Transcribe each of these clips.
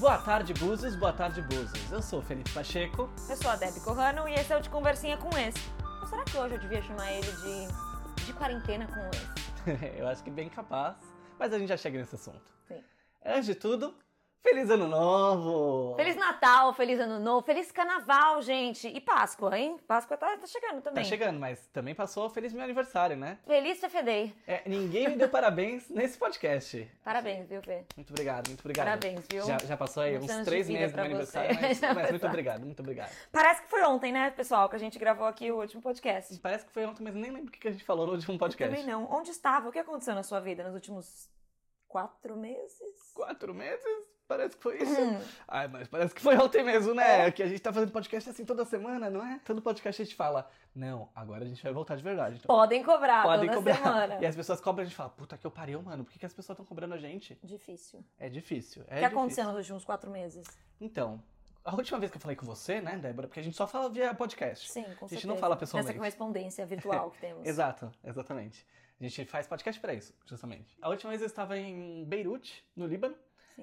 Boa tarde, Búzios, boa tarde, Búzios. Eu sou o Felipe Pacheco. Eu sou a Debbie Corrano e esse é o De Conversinha com Esse. Ou será que hoje eu devia chamar ele de, de quarentena com esse? Eu acho que bem capaz, mas a gente já chega nesse assunto. Sim. Antes de tudo, Feliz Ano Novo! Feliz Natal, feliz Ano Novo, feliz Carnaval, gente. E Páscoa, hein? Páscoa tá, tá chegando também. Tá chegando, mas também passou Feliz meu aniversário, né? Feliz CFD. É, ninguém me deu parabéns nesse podcast. Parabéns, viu, Fê? Muito obrigado, muito obrigado. Parabéns, viu? Já, já passou aí uns três meses do meu aniversário, mas, mas muito obrigado, muito obrigado. Parece que foi ontem, né, pessoal, que a gente gravou aqui o último podcast. Parece que foi ontem, mas nem lembro o que que a gente falou no último podcast. Também não. Onde estava? O que aconteceu na sua vida nos últimos quatro meses? Quatro meses? Parece que foi isso. Hum. Ai, mas parece que foi ontem mesmo, né? É. Que a gente tá fazendo podcast assim toda semana, não é? Todo podcast a gente fala, não, agora a gente vai voltar de verdade. Então, Podem cobrar podem toda cobrar. semana. E as pessoas cobram, a gente fala, puta que eu pariu, mano. Por que, que as pessoas estão cobrando a gente? Difícil. É difícil. É o que aconteceu nos últimos quatro meses? Então, a última vez que eu falei com você, né, Débora? Porque a gente só fala via podcast. Sim, com A gente certeza. não fala pessoalmente. Nessa correspondência virtual que temos. Exato, exatamente. A gente faz podcast pra isso, justamente. A última vez eu estava em Beirute, no Líbano.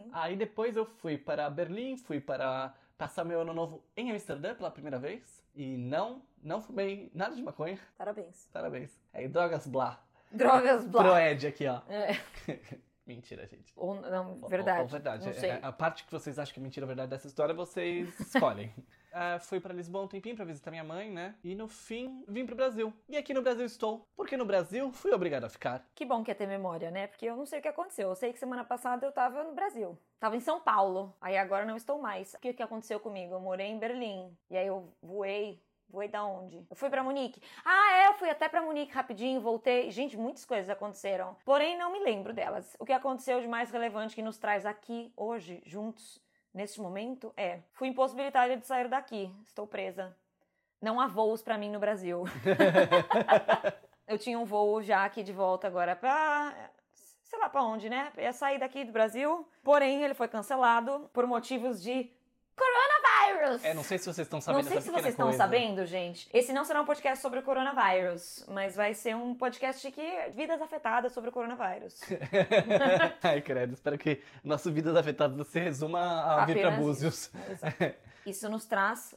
Sim. Aí depois eu fui para Berlim, fui para passar meu ano novo em Amsterdã pela primeira vez. E não, não fumei nada de maconha. Parabéns. Parabéns. É, drogas blá. Drogas blá. Proed aqui, ó. É. Mentira, gente. Ou não, Ou- verdade. Ou, verdade. Não É. A parte que vocês acham que é mentira ou verdade dessa história, vocês escolhem. Ah, fui pra Lisboa um tempinho pra visitar minha mãe, né? E no fim, vim pro Brasil. E aqui no Brasil estou. Porque no Brasil, fui obrigado a ficar. Que bom que é ter memória, né? Porque eu não sei o que aconteceu. Eu sei que semana passada eu tava no Brasil. Tava em São Paulo. Aí agora não estou mais. O que, que aconteceu comigo? Eu morei em Berlim. E aí eu voei. Voei da onde? Eu fui pra Munique. Ah, é, eu fui até pra Munique rapidinho, voltei. Gente, muitas coisas aconteceram. Porém, não me lembro delas. O que aconteceu de mais relevante que nos traz aqui hoje, juntos, neste momento, é: fui impossibilitada de sair daqui. Estou presa. Não há voos pra mim no Brasil. Eu tinha um voo já aqui de volta agora pra. sei lá pra onde, né? Ia sair daqui do Brasil. Porém, ele foi cancelado por motivos de É, não sei se vocês estão sabendo Não sei se vocês estão coisa. sabendo, gente. Esse não será um podcast sobre o coronavírus, mas vai ser um podcast que vidas afetadas sobre o coronavírus. Ai, credo. Espero que nosso Vidas Afetadas se resuma a vir pra Apenas Búzios. Exato. Isso nos traz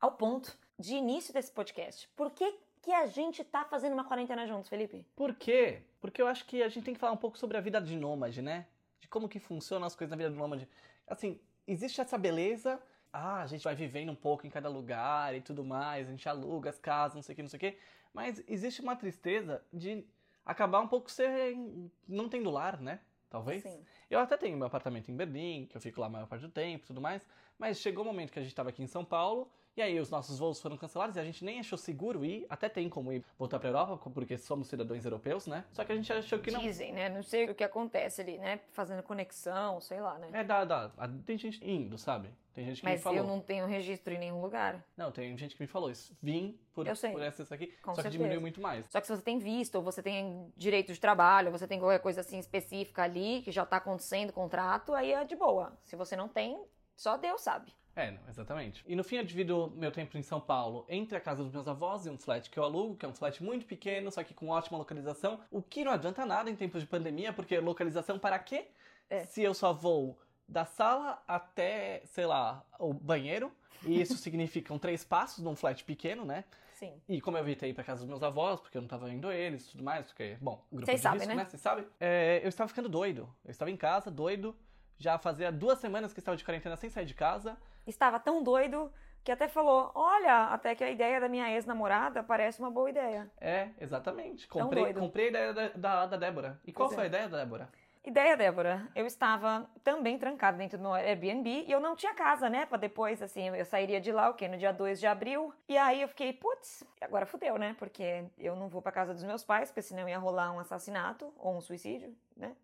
ao ponto de início desse podcast. Por que, que a gente tá fazendo uma quarentena juntos, Felipe? Por quê? Porque eu acho que a gente tem que falar um pouco sobre a vida de nômade, né? De como que funcionam as coisas na vida do nômade. Assim, existe essa beleza. Ah, a gente vai vivendo um pouco em cada lugar e tudo mais, a gente aluga as casas, não sei o que, não sei o que. Mas existe uma tristeza de acabar um pouco sem. não tendo lar, né? Talvez. Sim. Eu até tenho meu apartamento em Berlim, que eu fico lá a maior parte do tempo e tudo mais. Mas chegou o momento que a gente tava aqui em São Paulo, e aí os nossos voos foram cancelados e a gente nem achou seguro ir. Até tem como ir voltar pra Europa, porque somos cidadãos europeus, né? Só que a gente achou que não. Dizem, né? Não sei o que acontece ali, né? Fazendo conexão, sei lá, né? É, dá, dá. Tem gente indo, sabe? Tem gente que Mas me falou. eu não tenho registro em nenhum lugar. Não, tem gente que me falou isso. Vim por, Eu sei. por essas aqui, Com só que certeza. diminuiu muito mais. Só que se você tem visto, ou você tem direito de trabalho, ou você tem qualquer coisa assim específica ali, que já tá acontecendo contrato, aí é de boa. Se você não tem, só Deus sabe. É, não, exatamente. E no fim eu divido meu tempo em São Paulo entre a casa dos meus avós e um flat que eu alugo, que é um flat muito pequeno, só que com ótima localização. O que não adianta nada em tempos de pandemia, porque localização para quê? É. Se eu só vou da sala até, sei lá, o banheiro, e isso significam três passos num flat pequeno, né? Sim. E como eu evitei ir pra casa dos meus avós, porque eu não tava indo eles e tudo mais, porque, bom, grupo Vocês de sabem, risco, né? né? Vocês sabem? É, eu estava ficando doido. Eu estava em casa, doido. Já fazia duas semanas que estava de quarentena sem sair de casa. Estava tão doido que até falou: Olha, até que a ideia da minha ex-namorada parece uma boa ideia. É, exatamente. Comprei, comprei a ideia da, da, da Débora. E qual Pois foi é. a ideia da Débora? Ideia, Débora. Eu estava também trancada dentro do Airbnb e eu não tinha casa, né? Pra depois, assim, eu sairia de lá, o quê? No dia 2 de abril. E aí eu fiquei, putz, agora fudeu, né? Porque eu não vou pra casa dos meus pais, porque senão ia rolar um assassinato ou um suicídio, né?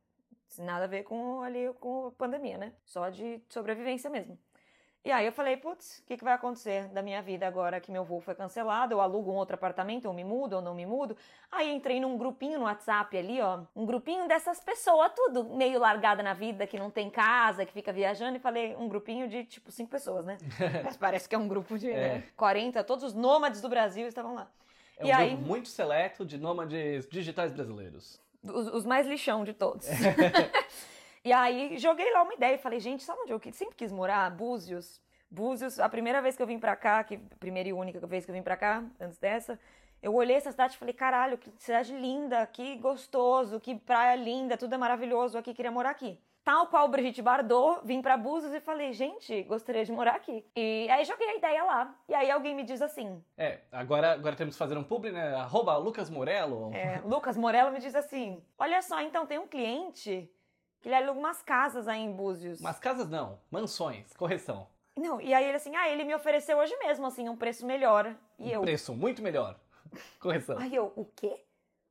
Nada a ver com ali com a pandemia, né? Só de sobrevivência mesmo. E aí eu falei, putz, o que, que vai acontecer da minha vida agora que meu voo foi cancelado? Eu alugo um outro apartamento, ou me mudo, ou não me mudo. Aí entrei num grupinho no WhatsApp ali, ó. Um grupinho dessas pessoas, tudo meio largada na vida, que não tem casa, que fica viajando. E falei, um grupinho de tipo cinco pessoas, né? Mas parece que é um grupo de né, 40, todos os nômades do Brasil estavam lá. É um e aí, grupo muito seleto de nômades digitais brasileiros. os, os mais lixão de todos. E aí joguei lá uma ideia e falei, gente, sabe onde eu sempre quis morar? Búzios. Búzios, a primeira vez que eu vim pra cá, que primeira e única vez que eu vim pra cá, antes dessa, eu olhei essa cidade e falei, caralho, que cidade linda, que gostoso, que praia linda, tudo é maravilhoso aqui, queria morar aqui. Tal qual Brigitte Bardot, vim pra Búzios e falei, gente, gostaria de morar aqui. E aí joguei a ideia lá. E aí alguém me diz assim. É, agora, agora temos que fazer um publi, né? Arroba Lucas Morello. É, Lucas Morello me diz assim: olha só, então tem um cliente ele aluga umas casas aí em Búzios. Mas casas não, mansões, correção. Não, e aí ele assim, ah, ele me ofereceu hoje mesmo, assim, um preço melhor. E um eu. preço muito melhor. correção. Aí eu, o quê?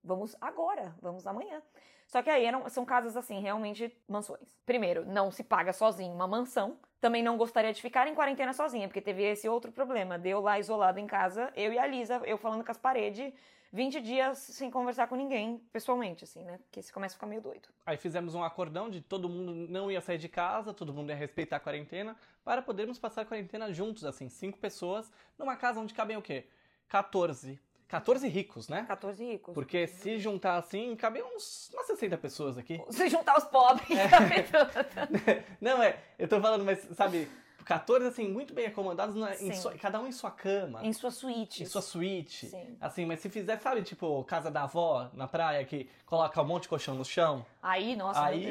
Vamos agora, vamos amanhã. Só que aí eram, são casas assim, realmente mansões. Primeiro, não se paga sozinho uma mansão. Também não gostaria de ficar em quarentena sozinha, porque teve esse outro problema. Deu lá isolado em casa, eu e a Lisa, eu falando com as paredes, 20 dias sem conversar com ninguém pessoalmente, assim, né? Porque você começa a ficar meio doido. Aí fizemos um acordão de todo mundo não ia sair de casa, todo mundo ia respeitar a quarentena, para podermos passar a quarentena juntos, assim, cinco pessoas, numa casa onde cabem o quê? 14 14 ricos, né? 14 ricos. Porque se juntar assim, cabem uns umas 60 pessoas aqui. Se juntar os pobres, É. cabe tudo. Não, é, eu tô falando, mas sabe, 14 assim, muito bem acomodados, na- em sua- cada um em sua cama. Em sua suíte. Em sua suíte. Sim. Assim, mas se fizer, sabe, tipo, casa da avó na praia, que coloca um monte de colchão no chão, Aí, nossa, aí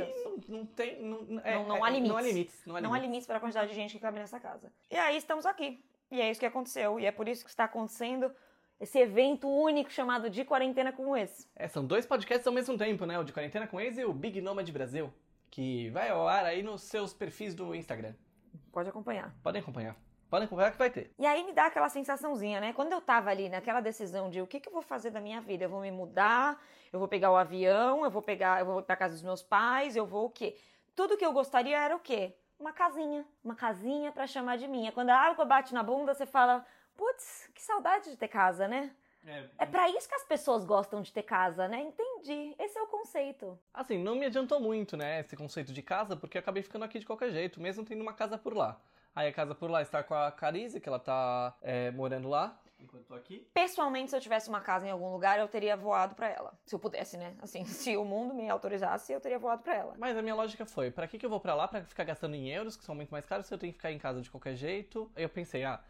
não, não tem. Não, é- Não- não é- há limites. Não há limites. Não há Não há limites. limites para a quantidade de gente que cabe nessa casa. E aí estamos aqui. E é isso que aconteceu. E é por isso que está acontecendo esse evento único chamado de quarentena com esse. É, são dois podcasts ao mesmo tempo, né? O de Quarentena com Ex e o Big Nomad Brasil, que vai ao ar aí nos seus perfis do Instagram. Pode acompanhar. Podem acompanhar. Podem acompanhar que vai ter. E aí me dá aquela sensaçãozinha, né? Quando eu tava ali naquela decisão de o que, que eu vou fazer da minha vida, eu vou me mudar, eu vou pegar o avião, eu vou pegar, eu vou pra casa dos meus pais, eu vou o quê? Tudo que eu gostaria era o quê? Uma casinha, uma casinha pra chamar de minha. Quando a água bate na bunda, você fala, putz, que saudade de ter casa, né? É pra isso que as pessoas gostam de ter casa, né? Entendi. Esse é o conceito. Assim, não me adiantou muito, né, esse conceito de casa, porque eu acabei ficando aqui de qualquer jeito, mesmo tendo uma casa por lá. Aí a casa por lá está com a Carize, que ela tá é, morando lá, enquanto eu tô aqui. Pessoalmente, se eu tivesse uma casa em algum lugar, eu teria voado pra ela. Se eu pudesse, né? Assim, se o mundo me autorizasse, eu teria voado pra ela. Mas a minha lógica foi, pra que, que eu vou pra lá pra ficar gastando em euros, que são muito mais caros, se eu tenho que ficar em casa de qualquer jeito? Aí eu pensei, ah,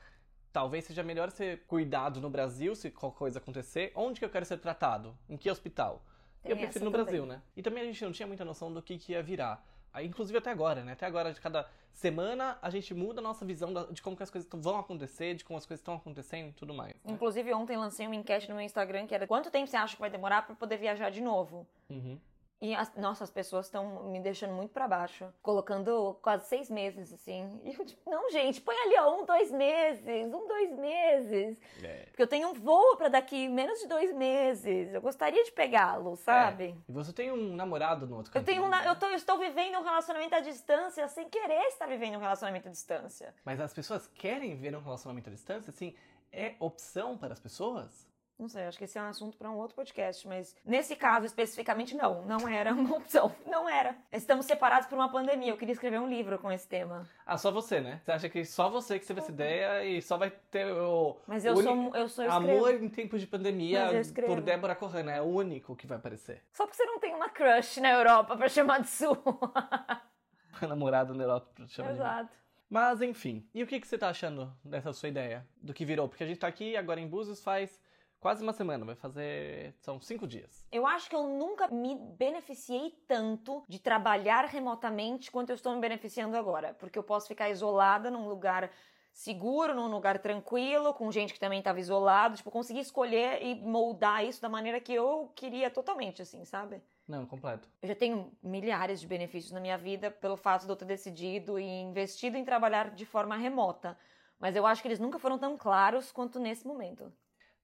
talvez seja melhor ser cuidado no Brasil, se qualquer coisa acontecer. Onde que eu quero ser tratado? Em que hospital? Tem eu prefiro no também. Brasil, né? E também a gente não tinha muita noção do que, que ia virar. Aí, inclusive até agora, né? Até agora, de cada semana, a gente muda a nossa visão de como que as coisas vão acontecer, de como as coisas estão acontecendo e tudo mais. né? Inclusive, ontem lancei uma enquete no meu Instagram que era quanto tempo você acha que vai demorar pra poder viajar de novo? Uhum. E, as, nossa, as pessoas estão me deixando muito pra baixo. Colocando quase seis meses, assim. E eu, tipo, não, gente, põe ali, ó, um, dois meses, um, dois meses. É. Porque eu tenho um voo pra daqui menos de dois meses. Eu gostaria de pegá-lo, sabe? E você tem um namorado no outro Eu canto tenho do um, mundo, eu, né? tô, eu estou vivendo um relacionamento à distância sem querer estar vivendo um relacionamento à distância. Mas as pessoas querem ver um relacionamento à distância? Assim, é opção para as pessoas? Não sei, acho que esse é um assunto para um outro podcast, mas nesse caso especificamente não, não era uma opção, não era. Estamos separados por uma pandemia. Eu queria escrever um livro com esse tema, Ah, só você, né? Você acha que só você que teve essa ideia e só vai ter o mas eu o sou uni- eu sou eu amor em tempos de pandemia por Débora Corrêa. É o único que vai aparecer. Só porque você não tem uma crush na Europa para chamar de sua. Namorado na Europa, pra chamar de mim. Exato. Mas enfim, e o que, que você tá achando dessa sua ideia? Do que virou? Porque a gente tá aqui agora em Búzios faz quase uma semana, vai fazer. São cinco dias. Eu acho que eu nunca me beneficiei tanto de trabalhar remotamente quanto eu estou me beneficiando agora, porque eu posso ficar isolada num lugar seguro, num lugar tranquilo, com gente que também estava isolado, tipo, consegui escolher e moldar isso da maneira que eu queria totalmente, assim, sabe? Não, completo. Eu já tenho milhares de benefícios na minha vida pelo fato de eu ter decidido e investido em trabalhar de forma remota, mas eu acho que eles nunca foram tão claros quanto nesse momento.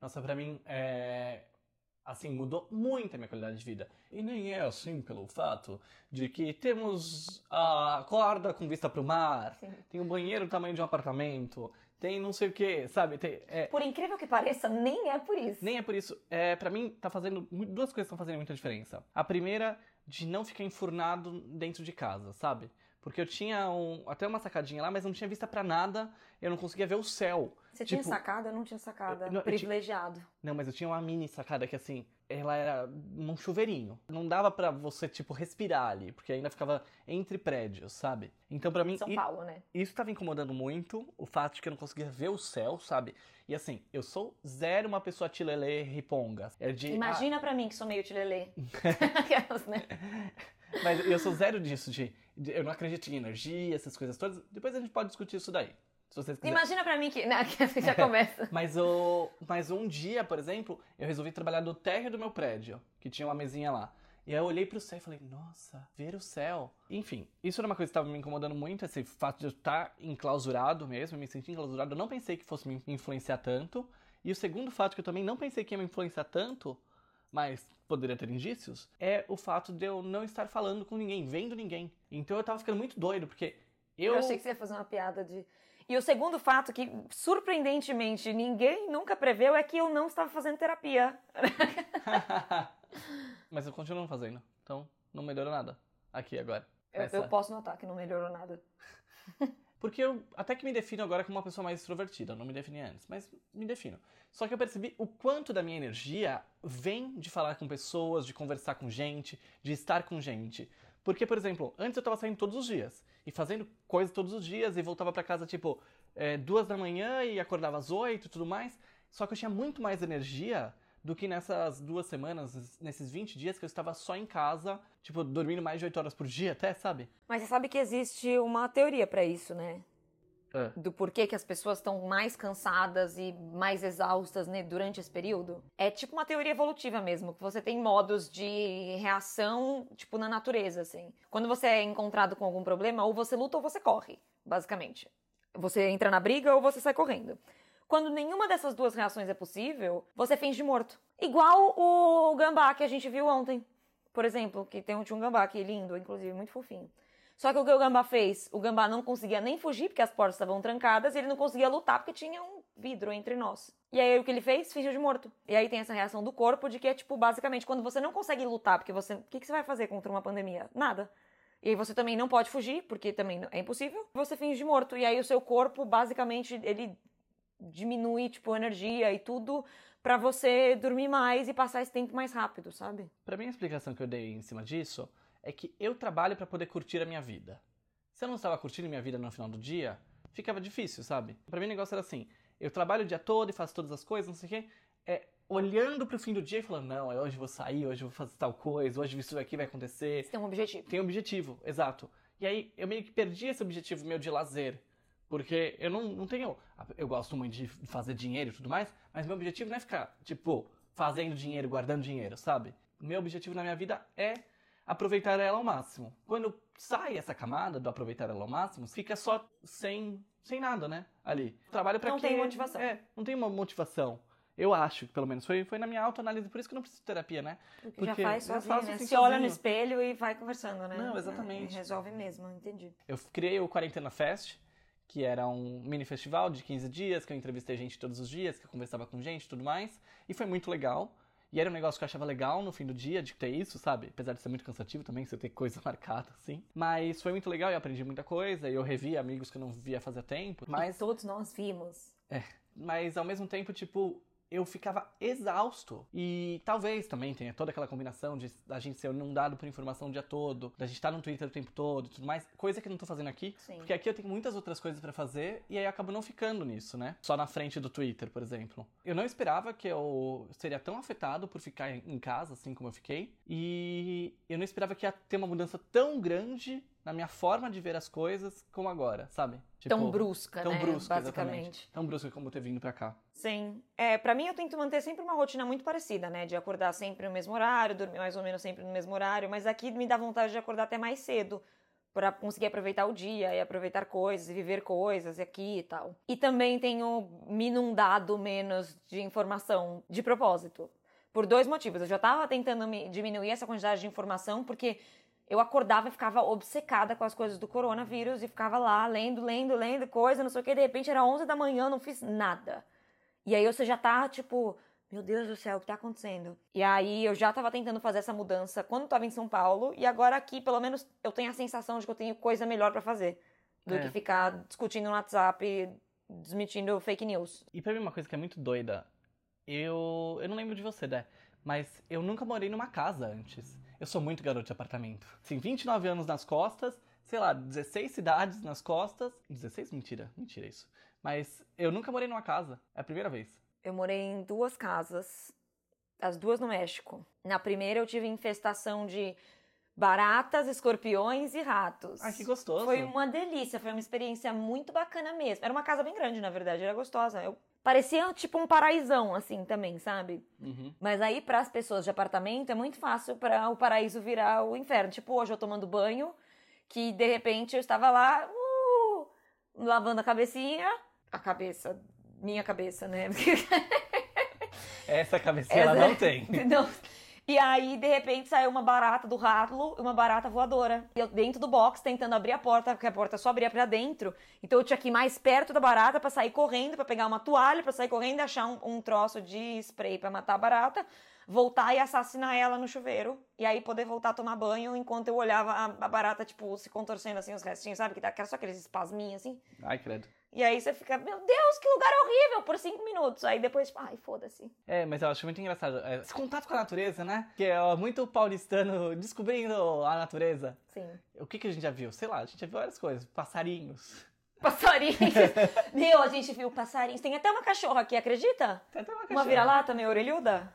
Nossa, pra mim, é. Assim, mudou muito a minha qualidade de vida. E nem é assim pelo fato de que temos a corda com vista pro mar, Sim. tem um banheiro do tamanho de um apartamento, tem não sei o que, sabe? Tem, é, Por incrível que pareça, nem é por isso. nem é por isso. É, para mim, tá fazendo. Duas coisas estão fazendo muita diferença. A primeira, de não ficar enfurnado dentro de casa, sabe? Porque eu tinha um, até uma sacadinha lá, mas não tinha vista para nada, eu não conseguia ver o céu. Você tipo, tinha sacada? Eu não tinha sacada. eu- eu Privilegiado. Não, mas eu tinha uma mini sacada que assim, ela era num chuveirinho. Não dava pra você, tipo, respirar ali, porque ainda ficava entre prédios, sabe? Então, pra mim, São i- Paulo, né? isso tava incomodando muito, o fato de que eu não conseguia ver o céu, sabe? E assim, eu sou zero uma pessoa tilelê riponga. É de, Imagina pra mim que sou meio tilelê. Aquelas, né? ah, mas eu sou zero disso, de- Eu não acredito em energia, essas coisas todas. Depois a gente pode discutir isso daí, se vocês quiserem. Imagina pra mim que. Não, que já começa. Mas, o, mas um dia, por exemplo, eu resolvi trabalhar do térreo do meu prédio, que tinha uma mesinha lá. E aí eu olhei pro céu e falei, nossa, ver o céu. Enfim, isso era uma coisa que estava me incomodando muito, esse fato de eu estar enclausurado mesmo, me sentir enclausurado. Eu não pensei que fosse me influenciar tanto. E o segundo fato que eu também não pensei que ia me influenciar tanto, mas poderia ter indícios, é o fato de eu não estar falando com ninguém, vendo ninguém. Então eu tava ficando muito doido, porque eu. Eu achei que você ia fazer uma piada de. E o segundo fato que, surpreendentemente, ninguém nunca preveu é que eu não estava fazendo terapia. Mas eu continuo fazendo. Então, não melhorou nada. Aqui agora. Eu, eu posso notar que não melhorou nada. Porque eu até que me defino agora como uma pessoa mais extrovertida. Eu não me definia antes, mas me defino. Só que eu percebi o quanto da minha energia vem de falar com pessoas, de conversar com gente, de estar com gente. Porque, por exemplo, antes eu tava saindo todos os dias e fazendo coisas todos os dias e voltava pra casa tipo é, duas da manhã e acordava às oito e tudo mais. Só que eu tinha muito mais energia do que nessas duas semanas, nesses 20 dias que eu estava só em casa, tipo, dormindo mais de 8 horas por dia até, sabe? Mas você sabe que existe uma teoria pra isso, né? É. Do porquê que as pessoas estão mais cansadas e mais exaustas né, durante esse período. É tipo uma teoria evolutiva mesmo, que você tem modos de reação, tipo, na natureza, assim. Quando você é encontrado com algum problema, ou você luta ou você corre, basicamente. Você entra na briga ou você sai correndo. Quando nenhuma dessas duas reações é possível, você finge morto. Igual o gambá que a gente viu ontem, por exemplo, que tem um, tinha um gambá aqui lindo, inclusive, muito fofinho. Só que o que o gambá fez? O gambá não conseguia nem fugir porque as portas estavam trancadas e ele não conseguia lutar porque tinha um vidro entre nós. E aí o que ele fez? Fingiu de morto. E aí tem essa reação do corpo de que é tipo, basicamente, quando você não consegue lutar, porque você. O que, que você vai fazer contra uma pandemia? Nada. E aí você também não pode fugir, porque também é impossível. Você finge de morto. E aí o seu corpo, basicamente, ele diminui, tipo, a energia e tudo pra você dormir mais e passar esse tempo mais rápido, sabe? Pra mim, a explicação que eu dei em cima disso é que eu trabalho pra poder curtir a minha vida. Se eu não estava curtindo minha vida no final do dia, ficava difícil, sabe? Pra mim o negócio era assim, eu trabalho o dia todo e faço todas as coisas, não sei o quê, é olhando pro fim do dia e falando, não, hoje eu vou sair, hoje eu vou fazer tal coisa, hoje isso aqui vai acontecer. Você tem um objetivo. Tem um objetivo, exato. E aí eu meio que perdi esse objetivo meu de lazer. Porque eu não, não tenho. Eu gosto muito de fazer dinheiro e tudo mais, mas meu objetivo não é ficar, tipo, fazendo dinheiro, guardando dinheiro, sabe? Meu objetivo na minha vida é aproveitar ela ao máximo. Quando sai essa camada do aproveitar ela ao máximo, fica só sem, sem nada, né? Ali. Trabalho pra Não quê? tem motivação. É, não tem uma motivação. Eu acho, pelo menos. Foi, foi na minha autoanálise, por isso que eu não preciso de terapia, né? Porque, já faz sozinho, né? Se olha no espelho e vai conversando, né? Não, exatamente. É, resolve mesmo, entendi. Eu criei o Quarentena Fest, que era um mini festival de 15 dias, que eu entrevistei gente todos os dias, que eu conversava com gente e tudo mais. E foi muito legal. E era um negócio que eu achava legal no fim do dia de ter isso, sabe? Apesar de ser muito cansativo também, você ter coisa marcada, assim. Mas foi muito legal, eu aprendi muita coisa, e eu revi amigos que eu não via fazia tempo. Mas Mas, todos nós vimos. mas ao mesmo tempo, tipo, eu ficava exausto. E talvez também tenha toda aquela combinação de a gente ser inundado por informação o dia todo, da gente estar no Twitter o tempo todo e tudo mais, coisa que eu não tô fazendo aqui. Sim. Porque aqui eu tenho muitas outras coisas pra fazer e aí eu acabo não ficando nisso, né? Só na frente do Twitter, por exemplo. Eu não esperava que eu seria tão afetado por ficar em em casa, assim como eu fiquei. E eu não esperava que ia ter uma mudança tão grande na minha forma de ver as coisas como agora, sabe? tão Tipo, brusca, tão né? brusca, basicamente. exatamente. Tão brusca como ter vindo pra cá. Sim. É, para mim eu tento manter sempre uma rotina muito parecida, né? De acordar sempre no mesmo horário, dormir mais ou menos sempre no mesmo horário, mas aqui me dá vontade de acordar até mais cedo. Pra conseguir aproveitar o dia e aproveitar coisas e viver coisas aqui e tal. E também tenho me inundado menos de informação de propósito. Por dois motivos. Eu já tava tentando me diminuir essa quantidade de informação, porque eu acordava e ficava obcecada com as coisas do coronavírus e ficava lá lendo, lendo, lendo coisa, não sei o que. De repente era 11 da manhã, não fiz nada. E aí você já tá, tipo, meu Deus do céu, o que tá acontecendo? E aí eu já tava tentando fazer essa mudança quando tava em São Paulo, e agora aqui, pelo menos, eu tenho a sensação de que eu tenho coisa melhor para fazer do É. que ficar discutindo no WhatsApp, desmentindo fake news. E pra mim, uma coisa que é muito doida, eu. Eu não lembro de você, né? Mas eu nunca morei numa casa antes. Eu sou muito garoto de apartamento. Assim, 29 anos nas costas, sei lá, 16 cidades nas costas. 16? Mentira, mentira isso. Mas eu nunca morei numa casa. É a primeira vez. Eu morei em duas casas, as duas no México. Na primeira eu tive infestação de baratas, escorpiões e ratos. Ai, que gostoso. Foi uma delícia, foi uma experiência muito bacana mesmo. Era uma casa bem grande, na verdade, era gostosa. Eu parecia tipo um paraísão assim também, sabe? Uhum. Mas aí para as pessoas de apartamento é muito fácil para o paraíso virar o inferno. Tipo, hoje eu tomando banho, que de repente eu estava lá, uh, lavando a cabecinha, a cabeça, minha cabeça, né? Essa cabecinha ela Essa- não tem. Não. E aí, de repente, saiu uma barata do ralo e uma barata voadora. E eu dentro do box, tentando abrir a porta, porque a porta só abria pra dentro. Então eu tinha que ir mais perto da barata pra sair correndo, pra pegar uma toalha, pra sair correndo e achar um, um troço de spray pra matar a barata. Voltar e assassinar ela no chuveiro. E aí poder voltar a tomar banho enquanto eu olhava a, a barata, tipo, se contorcendo assim, os restinhos, sabe? Que dá só aqueles espasminhos assim. Ai, credo. E aí você fica, meu Deus, que lugar horrível, por cinco minutos. Aí depois, tipo, ai, foda-se. É, mas eu acho muito engraçado. é, esse contato com a natureza, né? Que é muito paulistano descobrindo a natureza. Sim. O que, que a gente já viu? Sei lá, a gente já viu várias coisas. Passarinhos. Passarinhos. Meu, a gente viu passarinhos. Tem até uma cachorra aqui, acredita? Tem até uma Uma cachorra. vira-lata meio orelhuda.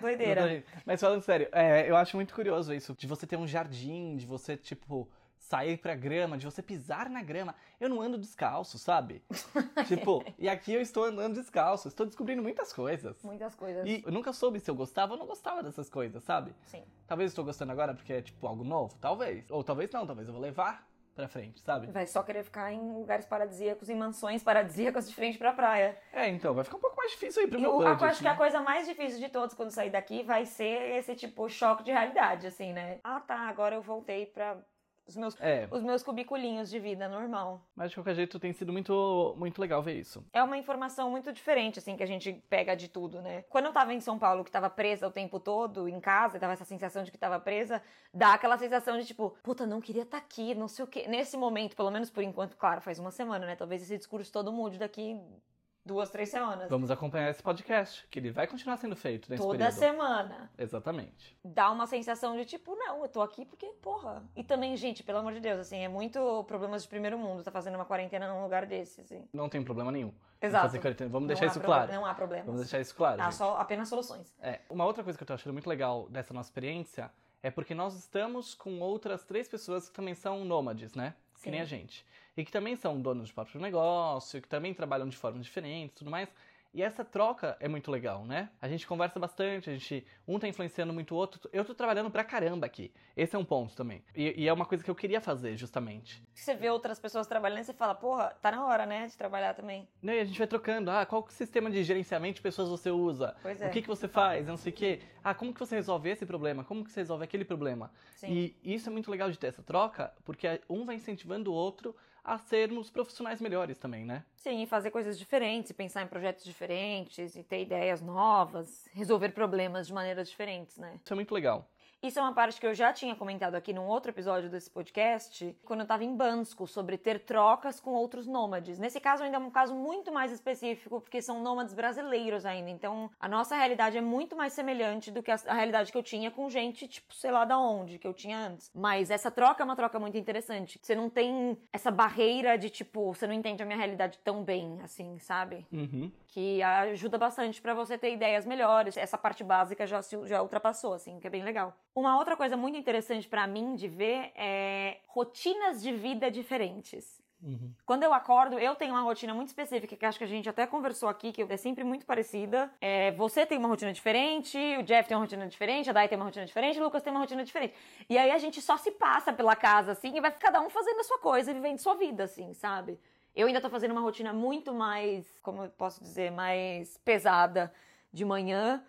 Doideira. Exatamente. Mas falando sério, é, eu acho muito curioso isso. De você ter um jardim, de você, tipo, sair pra grama, de você pisar na grama. Eu não ando descalço, sabe? tipo, e aqui eu estou andando descalço. Estou descobrindo muitas coisas. Muitas coisas. E eu nunca soube se eu gostava ou não gostava dessas coisas, sabe? Sim. Talvez eu estou gostando agora porque é, tipo, algo novo. Talvez. Ou talvez não, talvez eu vou levar pra frente, sabe? Vai só querer ficar em lugares paradisíacos, em mansões paradisíacas de frente pra praia. É, então, vai ficar um pouco mais difícil aí pro E meu eu budget, acho que a né? coisa mais difícil de todos quando sair daqui vai ser esse tipo choque de realidade, assim, né? Ah, tá, agora eu voltei pra os meus, É, os meus cubiculinhos de vida normal. mas de qualquer jeito tem sido muito, muito legal ver isso. É uma informação muito diferente, assim, que a gente pega de tudo, né? Quando eu tava em São Paulo, que tava presa o tempo todo, em casa, e tava essa sensação de que tava presa, dá aquela sensação de tipo, puta, não queria estar aqui, não sei o quê. Nesse momento, pelo menos por enquanto, claro, faz uma semana, né? Talvez esse discurso todo mude daqui duas, três semanas. Vamos acompanhar esse podcast, que ele vai continuar sendo feito nesse Toda período. semana. Exatamente. Dá uma sensação de tipo, não, eu tô aqui porque, porra. E também, gente, pelo amor de Deus, assim, é muito problemas de primeiro mundo tá fazendo uma quarentena num lugar desse, assim. Não tem problema nenhum. Exato. fazer quarentena. Vamos Não deixar isso claro. Não há problemas. Vamos deixar isso claro. Há gente. só apenas soluções. É, uma outra coisa que eu tô achando muito legal dessa nossa experiência é porque nós estamos com outras três pessoas que também são nômades, né? Que Sim. nem a gente. E que também são donos de próprio negócio, que também trabalham de formas diferentes tudo mais. E essa troca é muito legal, né? A gente conversa bastante, a gente. Um tá influenciando muito o outro. Eu tô trabalhando pra caramba aqui. Esse é um ponto também. E, e é uma coisa que eu queria fazer, justamente. Você vê outras pessoas trabalhando e você fala, porra, tá na hora, né, de trabalhar também. Né, E a gente vai trocando. Ah, qual sistema de gerenciamento de pessoas você usa? Pois é. O que, que você faz? Eu Não sei o quê. Ah, como que você resolve esse problema? Como que você resolve aquele problema? Sim. E isso é muito legal de ter essa troca, porque um vai incentivando o outro a sermos profissionais melhores também, né? Sim, fazer coisas diferentes, pensar em projetos diferentes, e ter ideias novas, resolver problemas de maneiras diferentes, né? Isso é muito legal. Isso é uma parte que eu já tinha comentado aqui num outro episódio desse podcast, quando eu tava em Bansko, sobre ter trocas com outros nômades. Nesse caso, ainda é um caso muito mais específico, porque são nômades brasileiros ainda. Então, a nossa realidade é muito mais semelhante do que a, a realidade que eu tinha com gente, tipo, sei lá da onde, que eu tinha antes. Mas essa troca é uma troca muito interessante. Você não tem essa barreira de, tipo, você não entende a minha realidade tão bem, assim, sabe? Uhum. que ajuda bastante pra você ter ideias melhores. Essa parte básica já se- já ultrapassou, assim, que é bem legal. Uma outra coisa muito interessante pra mim de ver é rotinas de vida diferentes. Uhum. Quando eu acordo, eu tenho uma rotina muito específica, que acho que a gente até conversou aqui, que é sempre muito parecida. É, você tem uma rotina diferente, o Jeff tem uma rotina diferente, a Dai tem uma rotina diferente, o Lucas tem uma rotina diferente. E aí a gente só se passa pela casa, assim, e vai cada um fazendo a sua coisa e vivendo sua vida, assim, sabe? Eu ainda tô fazendo uma rotina muito mais, como eu posso dizer, mais pesada de manhã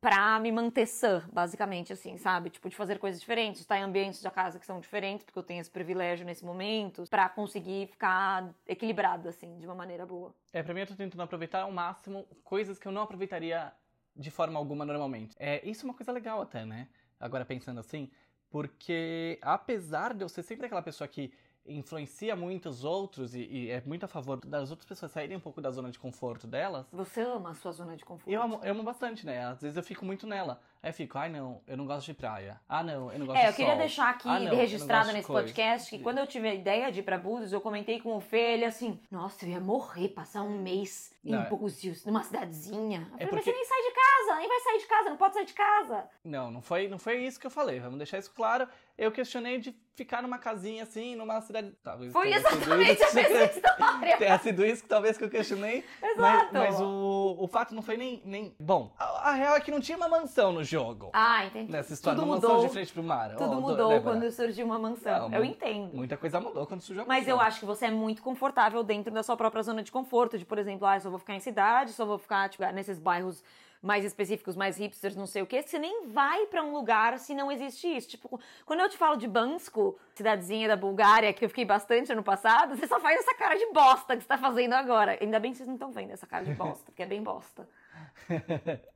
pra me manter sã, basicamente, assim, sabe? Tipo, de fazer coisas diferentes, estar em ambientes da casa que são diferentes, porque eu tenho esse privilégio nesse momento, pra conseguir ficar equilibrada, assim, de uma maneira boa. É, pra mim eu tô tentando aproveitar ao máximo coisas que eu não aproveitaria de forma alguma normalmente. É, isso é uma coisa legal até, né? Agora pensando assim, porque apesar de eu ser sempre aquela pessoa que influencia muito os outros e, e, é muito a favor das outras pessoas saírem um pouco da zona de conforto delas. Você ama a sua zona de conforto? Eu amo, eu amo bastante, né? Às vezes eu fico muito nela. Aí fico, ai não, eu não gosto de praia. Ah não, eu não gosto é, de eu queria sol. deixar aqui ah, não, registrado nesse podcast que quando eu tive a ideia de ir pra Búzios, eu comentei com o Fê, ele assim, nossa, eu ia morrer, passar um mês em não, é Búzios, numa cidadezinha. Eu é falei, porque... mas você nem sai de casa, nem vai sair de casa, não pode sair de casa. Não, não foi, não foi isso que eu falei, vamos deixar isso claro. Eu questionei de ficar numa casinha assim, numa cidade. Talvez foi exatamente a mesma história. Tenha sido isso que talvez que eu questionei. Exato. Mas, mas o, o fato não foi nem. nem... Bom, a, a, real é que não tinha uma mansão no jogo. Ah, entendi. Nessa história, Tudo uma mudou. mansão de frente pro mar. Tudo oh, mudou quando surgiu uma mansão. Não, eu entendo. Muita coisa mudou quando surgiu a Mas mansão. eu acho que você é muito confortável dentro da sua própria zona de conforto. De, por exemplo, ah, eu só vou ficar em cidade, só vou ficar tipo, nesses bairros mais específicos, mais hipsters, não sei o que, você nem vai para um lugar se não existe isso. Tipo, quando eu te falo de Bansko, cidadezinha da Bulgária, que eu fiquei bastante ano passado, você só faz essa cara de bosta que você tá fazendo agora. Ainda bem que vocês não estão vendo essa cara de bosta, porque é bem bosta.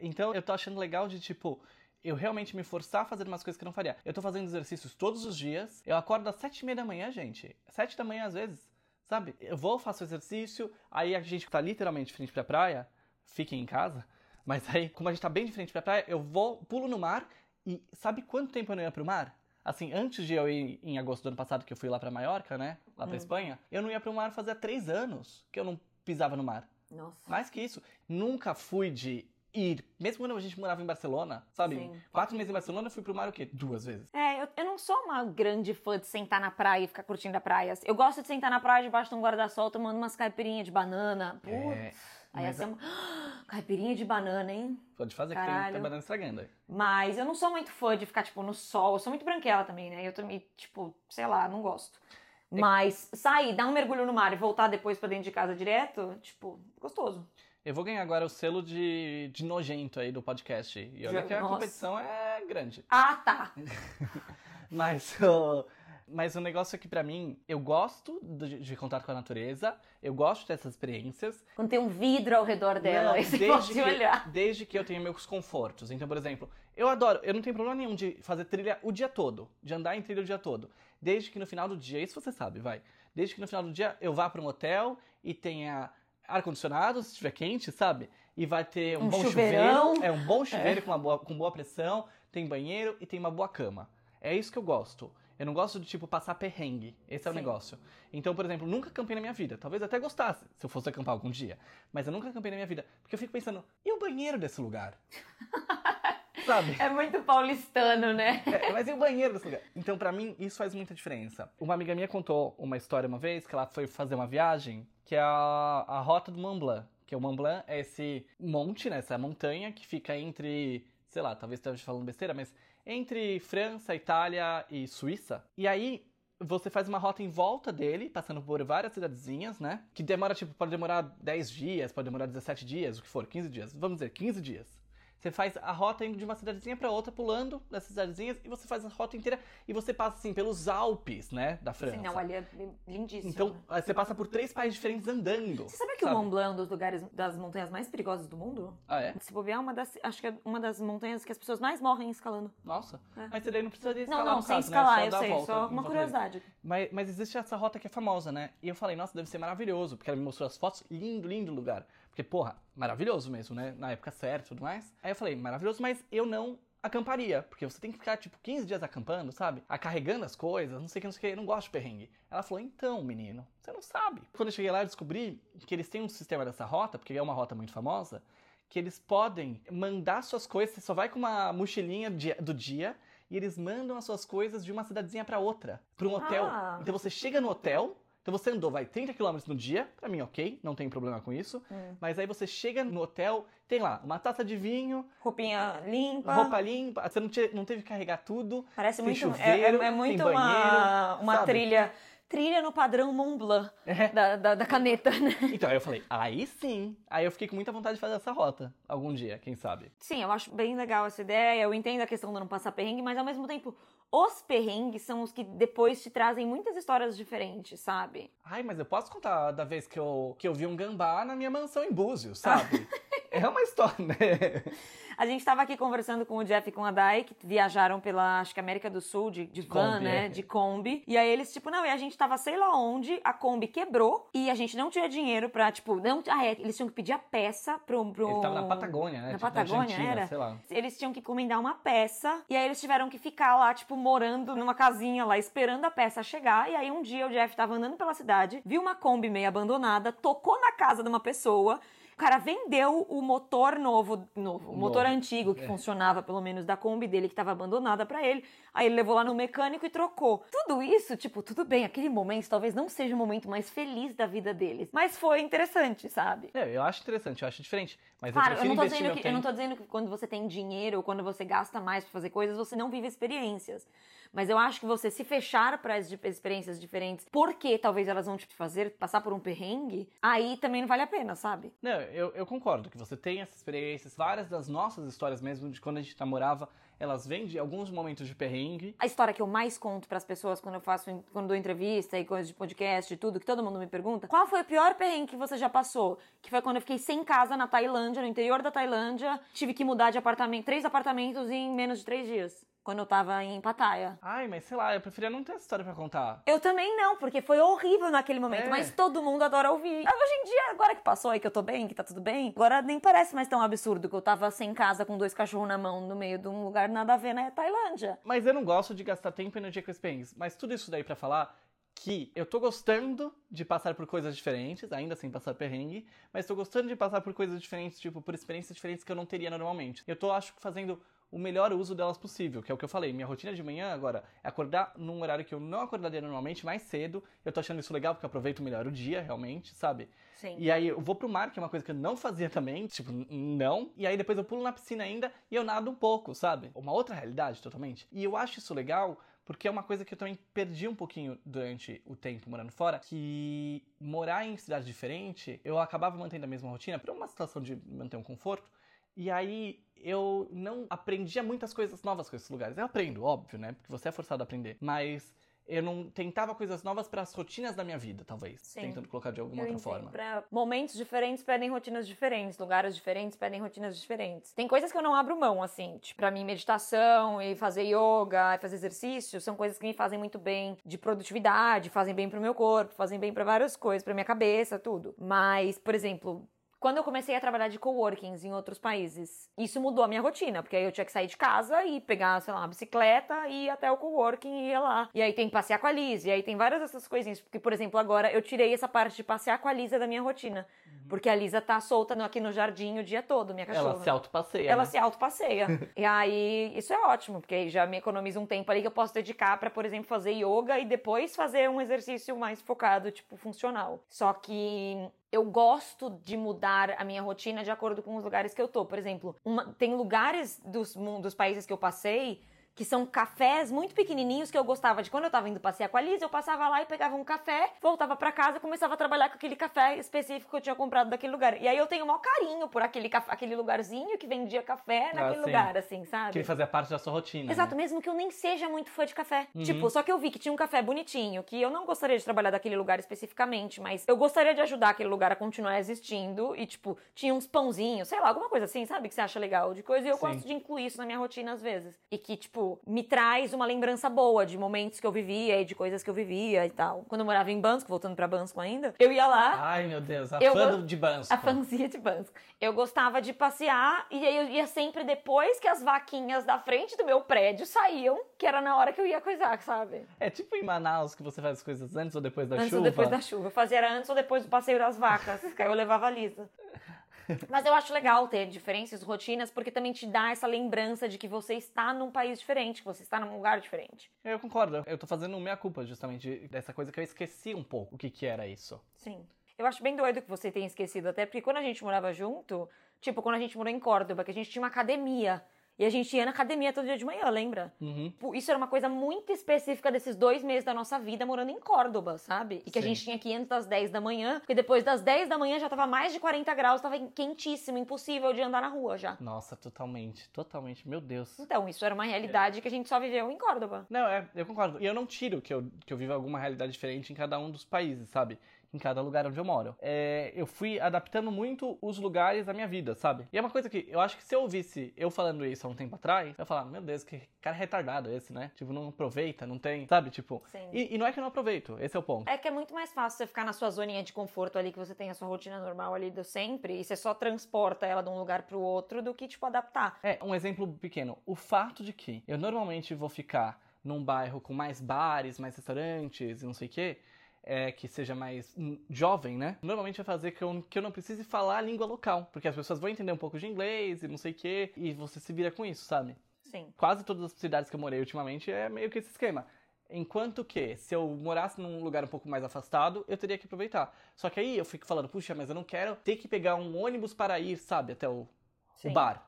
então, eu tô achando legal de, tipo, eu realmente me forçar a fazer umas coisas que eu não faria. Eu tô fazendo exercícios todos os dias. Eu acordo às sete e meia da manhã, gente. Sete da manhã, às vezes. Sabe? Eu vou, faço exercício, aí a gente tá literalmente frente pra praia, fiquem em casa. Mas aí, como a gente tá bem de frente pra praia, eu vou, pulo no mar e sabe quanto tempo eu não ia pro mar? Assim, antes de eu ir em agosto do ano passado, que eu fui lá pra Maiorca, né? Lá pra Hum. Espanha, eu não ia pro mar fazia três anos que eu não pisava no mar. Nossa. Mais que isso, nunca fui de ir. Mesmo quando a gente morava em Barcelona, sabe? Sim. Quatro meses em Barcelona, eu fui pro mar o quê? Duas vezes. É, eu, eu não sou uma grande fã de sentar na praia e ficar curtindo a praia. Eu gosto de sentar na praia debaixo de um guarda-sol tomando umas caipirinhas de banana. Putz. É, Aí mas uma... Caipirinha de banana, hein? Pode fazer que tem, Caralho. tem banana estragando aí. Mas eu não sou muito fã de ficar, tipo, no sol. Eu sou muito branquela também, né? Eu também, tipo, sei lá, não gosto. É Mas sair, dar um mergulho no mar e voltar depois pra dentro de casa direto, tipo, gostoso. Eu vou ganhar agora o selo de, de nojento aí do podcast. E olha que a nossa. competição é grande. Ah, tá. Mas o, mas o negócio é que pra mim, eu gosto de, de contato com a natureza, eu gosto dessas experiências. Quando tem um vidro ao redor dela, Não, você desde pode que, olhar. Desde que eu tenha meus confortos. Então, por exemplo, eu adoro, eu não tenho problema nenhum de fazer trilha o dia todo, de andar em trilha o dia todo. Desde que no final do dia, isso você sabe, vai. Desde que no final do dia eu vá pra um hotel e tenha ar-condicionado, se estiver quente, sabe? E vai ter um, Um bom chuveirão. chuveiro. É um bom chuveiro com, uma boa, com boa pressão, tem banheiro e tem uma boa cama. É isso que eu gosto. Eu não gosto de, tipo, passar perrengue. Esse é o Sim. negócio. Então, por exemplo, nunca acampei na minha vida. Talvez até gostasse se eu fosse acampar algum dia. Mas eu nunca acampei na minha vida. Porque eu fico pensando, e o banheiro desse lugar? Sabe? É muito paulistano, né? É, mas e o banheiro desse lugar? Então, pra mim, isso faz muita diferença. Uma amiga minha contou uma história uma vez que ela foi fazer uma viagem que é a, a rota do Mont Blanc. Que o Mont Blanc é esse monte, né? Essa montanha que fica entre, sei lá, talvez esteja falando besteira, mas entre França, Itália e Suíça. E aí, você faz uma rota em volta dele, passando por várias cidadezinhas, né? Que demora, tipo, pode demorar 10 dias, pode demorar 17 dias, o que for, 15 dias. Vamos dizer, 15 dias. Você faz a rota indo de uma cidadezinha pra outra, pulando dessas cidadezinhas, e você faz a rota inteira e você passa, assim, pelos Alpes, né? Da França. Não, ali é lindíssimo. Então, você passa por três países diferentes andando. Você sabia que o Mont Blanc é um dos lugares das montanhas mais perigosas do mundo? Ah, é? Se bobear, é uma das, acho que é uma das montanhas que as pessoas mais morrem escalando. Nossa. É. Mas você daí não precisa de Não, escalar não, no sem caso, escalar, né? eu sei, volta só uma curiosidade. Mas, mas existe essa rota que é famosa, né? E eu falei, nossa, deve ser maravilhoso, porque ela me mostrou as fotos, lindo, lindo lugar. Porque, porra, maravilhoso mesmo, né? Na época certa e tudo mais. Aí eu falei, maravilhoso, mas eu não acamparia, porque você tem que ficar, tipo, 15 dias acampando, sabe? A carregando as coisas, não sei o que, não sei o que, eu não gosto de perrengue. Ela falou, então, menino, você não sabe. Quando eu cheguei lá, eu descobri que eles têm um sistema dessa rota, porque é uma rota muito famosa, que eles podem mandar suas coisas, você só vai com uma mochilinha do dia, e eles mandam as suas coisas de uma cidadezinha pra outra, pra um hotel. Ah. Então você chega no hotel, então você andou, vai 30 km no dia, pra mim ok, não tem problema com isso. Hum. Mas aí você chega no hotel, tem lá uma taça de vinho, Roupinha limpa. roupa limpa, você não, te- não teve que carregar tudo. Parece muito. chuveiro, é, é tem muito uma, banheiro, uma sabe? trilha. Trilha no padrão Mont Blanc É. da, da, da caneta, né? Então aí eu falei, aí sim. Aí eu fiquei com muita vontade de fazer essa rota, algum dia, quem sabe. Sim, eu acho bem legal essa ideia. Eu entendo a questão de não passar perrengue, mas ao mesmo tempo, os perrengues são os que depois te trazem muitas histórias diferentes, sabe? Ai, mas eu posso contar da vez que eu, que eu vi um gambá na minha mansão em Búzios, sabe? é uma história, né? A gente estava aqui conversando com o Jeff e com a Dai, que viajaram pela, acho que América do Sul, de, de van, Kombi, né? é. De Kombi. E aí eles, tipo, não, e a gente tava sei lá onde, a Kombi quebrou e a gente não tinha dinheiro pra, tipo, não. Ah, é, eles tinham que pedir a peça pro. pro... Ele tava na Patagônia, né? Na Tipo, Patagônia, Argentina, era? Sei lá. Eles tinham que encomendar uma peça e aí eles tiveram que ficar lá, tipo, morando numa casinha lá, esperando a peça chegar. E aí um dia o Jeff tava andando pela cidade, viu uma Kombi meio abandonada, tocou na casa de uma pessoa. O cara vendeu o motor novo, novo, o motor antigo que é. funcionava pelo menos da Kombi dele que tava abandonada pra ele. Aí ele levou lá no mecânico e trocou. Tudo isso, tipo, tudo bem, aquele momento talvez não seja o momento mais feliz da vida deles, mas foi interessante, sabe? É, eu acho interessante, eu acho diferente. Mas Claro, eu eu não, tô dizendo que, eu não tô dizendo que quando você tem dinheiro ou quando você gasta mais pra fazer coisas, você não vive experiências. Mas eu acho que você se fechar para as experiências diferentes, porque talvez elas vão te fazer passar por um perrengue, aí também não vale a pena, sabe? Não, eu, eu concordo que você tem essas experiências, várias das nossas histórias mesmo, de quando a gente namorava, elas vêm de alguns momentos de perrengue. A história que eu mais conto pras pessoas quando eu faço, quando dou entrevista e coisas de podcast e tudo, que todo mundo me pergunta, qual foi o pior perrengue que você já passou? Que foi quando eu fiquei sem casa na Tailândia, no interior da Tailândia, tive que mudar de apartamento, três apartamentos em menos de três dias, quando eu tava em Pattaya. Ai, mas sei lá, eu preferia não ter essa história pra contar. Eu também não, porque foi horrível naquele momento, É. mas todo mundo adora ouvir. Hoje em dia, agora que passou aí, que eu tô bem, que tá tudo bem, agora nem parece mais tão absurdo que eu tava sem casa com dois cachorros na mão no meio de um lugar nada a ver na Tailândia. Mas eu não gosto de gastar tempo e energia com perrengues. Mas tudo isso daí pra falar que eu tô gostando de passar por coisas diferentes, ainda sem passar perrengue, mas tô gostando de passar por coisas diferentes, tipo, por experiências diferentes que eu não teria normalmente. Eu tô, acho que, fazendo o melhor uso delas possível, que é o que eu falei. Minha rotina de manhã agora é acordar num horário que eu não acordaria normalmente, mais cedo. Eu tô achando isso legal porque eu aproveito melhor o dia, realmente, sabe? Sim. E aí eu vou pro mar, que é uma coisa que eu não fazia também, tipo, não. E aí depois eu pulo na piscina ainda e eu nado um pouco, sabe? Uma outra realidade totalmente. E eu acho isso legal porque é uma coisa que eu também perdi um pouquinho durante o tempo morando fora, que morar em cidade diferente, eu acabava mantendo a mesma rotina por uma situação de manter um conforto. E aí eu não aprendia muitas coisas novas com esses lugares. Eu aprendo, óbvio, né? Porque você é forçado a aprender. Mas eu não tentava coisas novas para as rotinas da minha vida, talvez. Sim. Tentando colocar de alguma Eu outra entendo. forma. Pra momentos diferentes pedem rotinas diferentes, lugares diferentes pedem rotinas diferentes. Tem coisas que eu não abro mão, assim. Tipo, pra mim, meditação e fazer yoga e fazer exercício são coisas que me fazem muito bem de produtividade, fazem bem pro meu corpo, fazem bem pra várias coisas, pra minha cabeça, tudo. Mas, por exemplo, quando eu comecei a trabalhar de coworkings em outros países, isso mudou a minha rotina, porque aí eu tinha que sair de casa e pegar, sei lá, uma bicicleta e ir até o coworking e ir lá. E aí tem que passear com a Liz, e aí tem várias dessas coisinhas. Porque, por exemplo, agora eu tirei essa parte de passear com a Lisa da minha rotina. Porque a Lisa tá solta aqui no jardim o dia todo, minha cachorra. Ela se autopasseia. Ela né? se autopasseia. e aí, isso é ótimo, porque aí já me economiza um tempo ali que eu posso dedicar pra, por exemplo, fazer yoga e depois fazer um exercício mais focado, tipo, funcional. Só que eu gosto de mudar a minha rotina de acordo com os lugares que eu tô. Por exemplo, uma- tem lugares dos, dos países que eu passei que são cafés muito pequenininhos que eu gostava de quando eu tava indo passear com a Liz, eu passava lá e pegava um café, voltava pra casa e começava a trabalhar com aquele café específico que eu tinha comprado daquele lugar. E aí eu tenho o maior carinho por aquele, caf- aquele lugarzinho que vendia café naquele sim. lugar, assim, sabe? Que ele fazia parte da sua rotina. Exato, né? mesmo que eu nem seja muito fã de café. Uhum. Tipo, só que eu vi que tinha um café bonitinho, que eu não gostaria de trabalhar daquele lugar especificamente, mas eu gostaria de ajudar aquele lugar a continuar existindo. E, tipo, tinha uns pãozinhos, sei lá, alguma coisa assim, sabe? Que você acha legal de coisa. E eu Sim. gosto de incluir isso na minha rotina às vezes. E que, tipo, me traz uma lembrança boa de momentos que eu vivia e de coisas que eu vivia e tal. Quando eu morava em Bansco, voltando pra Bansco ainda, eu ia lá. Ai, meu Deus, a Eu fã go- de Bansco. A fanzia de Bansco. Eu gostava de passear e aí eu ia sempre depois que as vaquinhas da frente do meu prédio saíam, que era na hora que eu ia coisar, sabe? É tipo em Manaus que você faz as coisas antes ou depois da antes chuva. ou depois da chuva. Eu fazia era antes ou depois do passeio das vacas, que aí eu levava a Lisa. Mas eu acho legal ter diferenças, rotinas, porque também te dá essa lembrança de que você está num país diferente, que você está num lugar diferente. Eu concordo. Eu tô fazendo meia culpa justamente dessa coisa que eu esqueci um pouco o que que era isso. Sim. Eu acho bem doido que você tenha esquecido, até porque quando a gente morava junto, tipo, quando a gente morou em Córdoba, que a gente tinha uma academia. E a gente ia na academia todo dia de manhã, lembra? Uhum. Isso era uma coisa muito específica desses dois meses da nossa vida morando em Córdoba, sabe? E que a Sim. gente tinha que ir antes das 10 da manhã, porque depois das 10 da manhã já tava mais de 40 graus, tava quentíssimo, impossível de andar na rua já. Nossa, totalmente, totalmente. Meu Deus. Então, isso era uma realidade que a gente só viveu em Córdoba. Não, é, eu concordo. E eu não tiro que eu, que eu vivo alguma realidade diferente em cada um dos países, sabe? Em cada lugar onde eu moro. É, eu fui adaptando muito os lugares da minha vida, sabe? E é uma coisa que eu acho que se eu ouvisse eu falando isso há um tempo atrás, eu ia falar, meu Deus, que cara retardado esse, né? Tipo, não aproveita, não tem, sabe? Tipo, e, e não é que eu não aproveito, esse é o ponto. É que é muito mais fácil você ficar na sua zoninha de conforto ali, que você tem a sua rotina normal ali do sempre, e você só transporta ela de um lugar pro outro do que, tipo, adaptar. É, um exemplo pequeno. O fato de que eu normalmente vou ficar num bairro com mais bares, mais restaurantes e não sei o quê, é, que seja mais hum, jovem, né? Normalmente vai fazer que eu, que eu não precise falar a língua local, porque as pessoas vão entender um pouco de inglês e não sei o quê, e você se vira com isso, sabe? Sim. Quase todas as cidades que eu morei ultimamente é meio que esse esquema. Enquanto que, se eu morasse num lugar um pouco mais afastado, eu teria que aproveitar. Só que aí eu fico falando, puxa, mas eu não quero ter que pegar um ônibus para ir, sabe, até o, o bar.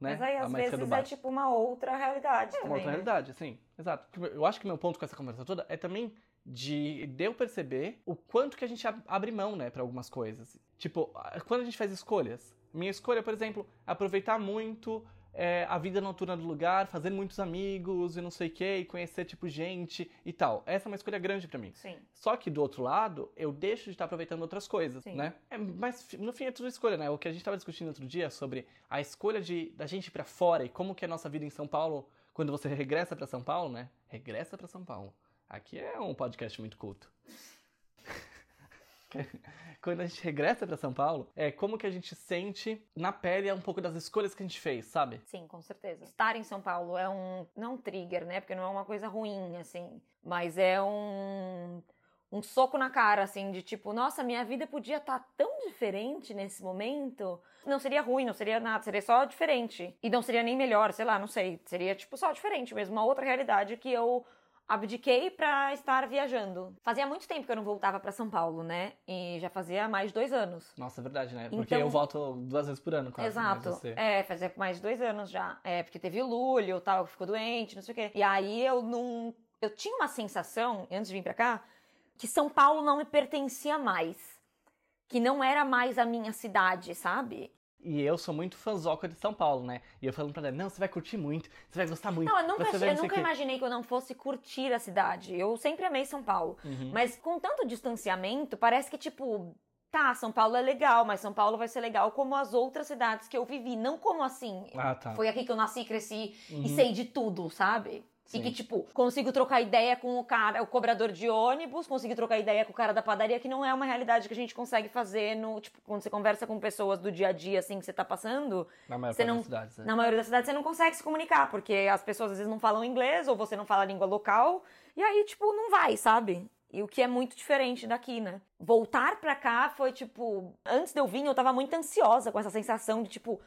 Né? Mas aí, às vezes, é tipo uma outra realidade É também. uma outra né? realidade, sim. Exato. Eu acho que meu ponto com essa conversa toda é também de, de eu perceber o quanto que a gente ab- abre mão, né, pra algumas coisas. Tipo, quando a gente faz escolhas. Minha escolha, por exemplo, aproveitar muito é, a vida noturna do lugar, fazer muitos amigos e não sei o que, e conhecer, tipo, gente e tal. Essa é uma escolha grande pra mim. Sim. Só que do outro lado, eu deixo de estar aproveitando outras coisas, Sim. né? É, mas no fim é tudo escolha, né? O que a gente estava discutindo outro dia sobre a escolha de da gente pra fora e como que é a nossa vida em São Paulo quando você regressa pra São Paulo, né? Regressa pra São Paulo. Aqui é um podcast muito culto. quando a gente regressa pra São Paulo, é como que a gente sente na pele um pouco das escolhas que a gente fez, sabe? Sim, com certeza. Estar em São Paulo é um. Não um trigger, né? Porque não é uma coisa ruim, assim. Mas é um. Um soco na cara, assim, de tipo, nossa, minha vida podia estar tão diferente nesse momento. Não seria ruim, não seria nada, seria só diferente. E não seria nem melhor, sei lá, não sei. Seria, tipo, só diferente mesmo, uma outra realidade que eu abdiquei pra estar viajando. Fazia muito tempo que eu não voltava pra São Paulo, né? E já fazia mais de dois anos. Nossa, é verdade, né? Porque Então- eu volto duas vezes por ano, quase. Exato. Mas você... É, fazia mais de dois anos já. É, porque teve o Lúlio, tal, que ficou doente, não sei o quê. E aí eu não. Eu tinha uma sensação, antes de vir pra cá, que São Paulo não me pertencia mais. Que não era mais a minha cidade, sabe? E eu sou muito fãzoca de São Paulo, né? E eu falando pra ela, não, você vai curtir muito, você vai gostar muito. Não, eu nunca, eu nunca quê." imaginei que eu não fosse curtir a cidade. Eu sempre amei São Paulo. Uhum. Mas com tanto distanciamento, parece que, tipo, tá, São Paulo é legal, mas São Paulo vai ser legal como as outras cidades que eu vivi. Não como assim. Ah, tá. Foi aqui que eu nasci, cresci e Uhum. sei de tudo, sabe? Sim. E que, tipo, consigo trocar ideia com o cara, o cobrador de ônibus, consigo trocar ideia com o cara da padaria, que não é uma realidade que a gente consegue fazer no, tipo, quando você conversa com pessoas do dia a dia, assim, que você tá passando. Na maior Você parte não- das cidades, né? Na maioria das cidades você não consegue se comunicar, porque as pessoas às vezes não falam inglês, ou você não fala a língua local, e aí, tipo, não vai, sabe? E o que é muito diferente daqui, né? Voltar pra cá foi, tipo... Antes de eu vir, eu tava muito ansiosa com essa sensação de, tipo...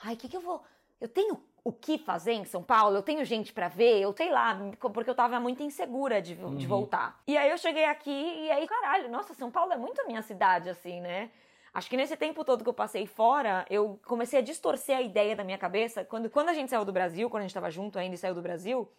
Ai, o que que eu vou... Eu tenho o que fazer em São Paulo? Eu tenho gente pra ver? Eu sei lá, porque eu tava muito insegura de, de Uhum. voltar. E aí eu cheguei aqui e aí, caralho, nossa, São Paulo é muito a minha cidade, assim, né? Acho que nesse tempo todo que eu passei fora, eu comecei a distorcer a ideia da minha cabeça. Quando, quando a gente saiu do Brasil, quando a gente tava junto ainda e saiu do Brasil,